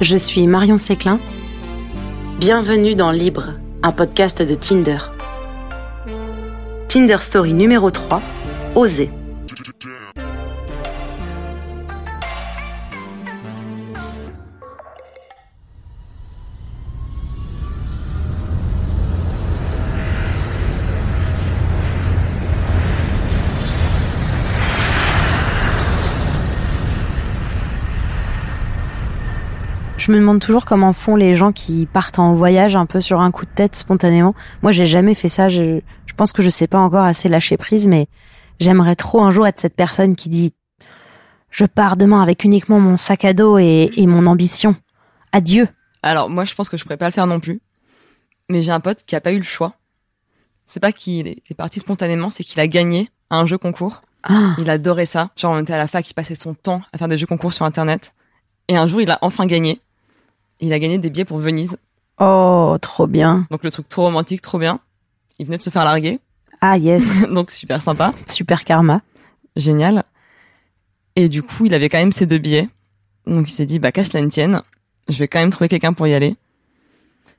je suis Marion Séclin. Bienvenue dans Libre, un podcast de Tinder. Tinder Story numéro 3, Oser. Je me demande toujours comment font les gens qui partent en voyage un peu sur un coup de tête spontanément. Moi, j'ai jamais fait ça. Je, je pense que je sais pas encore assez lâcher prise, mais j'aimerais trop un jour être cette personne qui dit je pars demain avec uniquement mon sac à dos et, et mon ambition. Adieu. Alors moi, je pense que je pourrais pas le faire non plus. Mais j'ai un pote qui a pas eu le choix. C'est pas qu'il est parti spontanément, c'est qu'il a gagné à un jeu concours. Ah, Il adorait ça. Genre, on était à la fac, il passait son temps à faire des jeux concours sur Internet. Et un jour, il a enfin gagné. Il a gagné des billets pour Venise. oh, trop bien. Donc le truc trop romantique, trop bien. Il venait de se faire larguer. Ah yes, Donc super sympa. super karma. Génial. Et du coup, il avait quand même ses deux billets. Donc il s'est dit, bah, qu'à cela ne tienne, je vais quand même trouver quelqu'un pour y aller.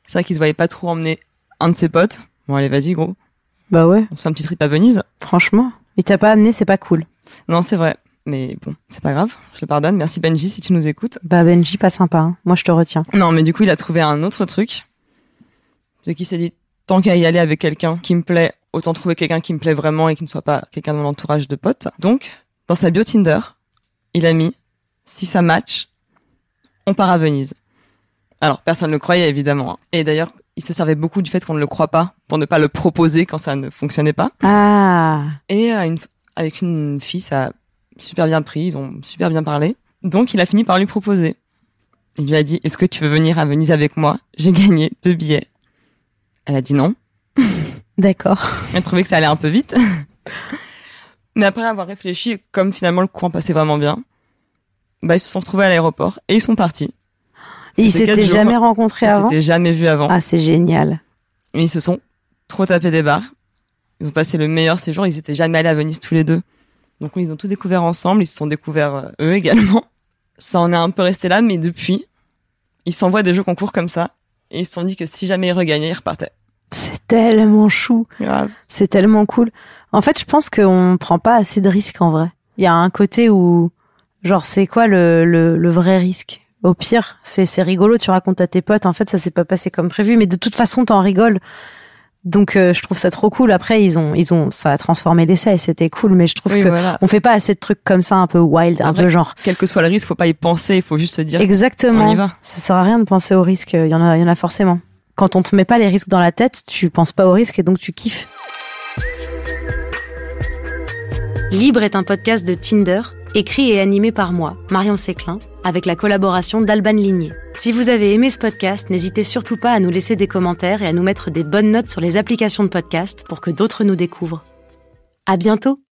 C'est vrai qu'il se voyait pas trop emmener un de ses potes. Bon, allez, vas-y, gros. Bah ouais, On se fait un petit trip à Venise. franchement. Il t'a pas amené, c'est pas cool. Non, c'est vrai. Mais bon, c'est pas grave. Je le pardonne. Merci Benji si tu nous écoutes. Bah Benji, pas sympa. hein. Moi, je te retiens. Non, mais du coup, il a trouvé un autre truc. C'est qu'il s'est dit, tant qu'à y aller avec quelqu'un qui me plaît, autant trouver quelqu'un qui me plaît vraiment et qui ne soit pas quelqu'un de mon entourage de potes. Donc, dans sa bio Tinder, il a mis, si ça match, on part à Venise. Alors, personne ne le croyait, évidemment. hein. Et d'ailleurs, il se servait beaucoup du fait qu'on ne le croit pas pour ne pas le proposer quand ça ne fonctionnait pas. Ah, Et euh, une- avec une fille, ça super bien pris, ils ont super bien parlé. Donc il a fini par lui proposer. Il lui a dit, est-ce que tu veux venir à Venise avec moi? J'ai gagné deux billets. Elle a dit non. d'accord. Elle trouvait que ça allait un peu vite. Mais après avoir réfléchi, comme finalement le courant passait vraiment bien, bah ils se sont retrouvés à l'aéroport et ils sont partis. Et ils s'étaient jours. jamais rencontrés Ils avant s'étaient jamais vus avant. Ah, c'est génial. Et ils se sont trop tapés des barres. Ils ont passé le meilleur séjour. Ils étaient jamais allés à Venise tous les deux. Donc ils ont tout découvert ensemble. Ils se sont découverts euh, eux également. Ça en est un peu resté là, mais depuis, ils s'envoient des jeux concours comme ça. Et ils se sont dit que si jamais ils regagnaient, ils repartaient. C'est tellement chou. Grave. C'est tellement cool. En fait, je pense qu'on prend pas assez de risques en vrai. Il y a un côté où, genre, c'est quoi le, le, le vrai risque? Au pire, c'est c'est rigolo, tu racontes à tes potes, en fait, ça s'est pas passé comme prévu, mais de toute façon, t'en rigoles. Donc, euh, je trouve ça trop cool. Après, ils ont, ils ont, ça a transformé l'essai et c'était cool, mais je trouve Oui, que voilà. on fait pas assez de trucs comme ça, un peu wild, un vrai, peu genre. Quel que soit le risque, faut pas y penser. Il faut juste se dire. Exactement. on y va. Ça sert à rien de penser aux risques. Il y en a, il y en a forcément. Quand on te met pas les risques dans la tête, tu penses pas aux risques et donc tu kiffes. Libre est un podcast de Tinder, écrit et animé par moi, Marion Séclin, avec la collaboration d'Alban Ligné. Si vous avez aimé ce podcast, n'hésitez surtout pas à nous laisser des commentaires et à nous mettre des bonnes notes sur les applications de podcast pour que d'autres nous découvrent. À bientôt!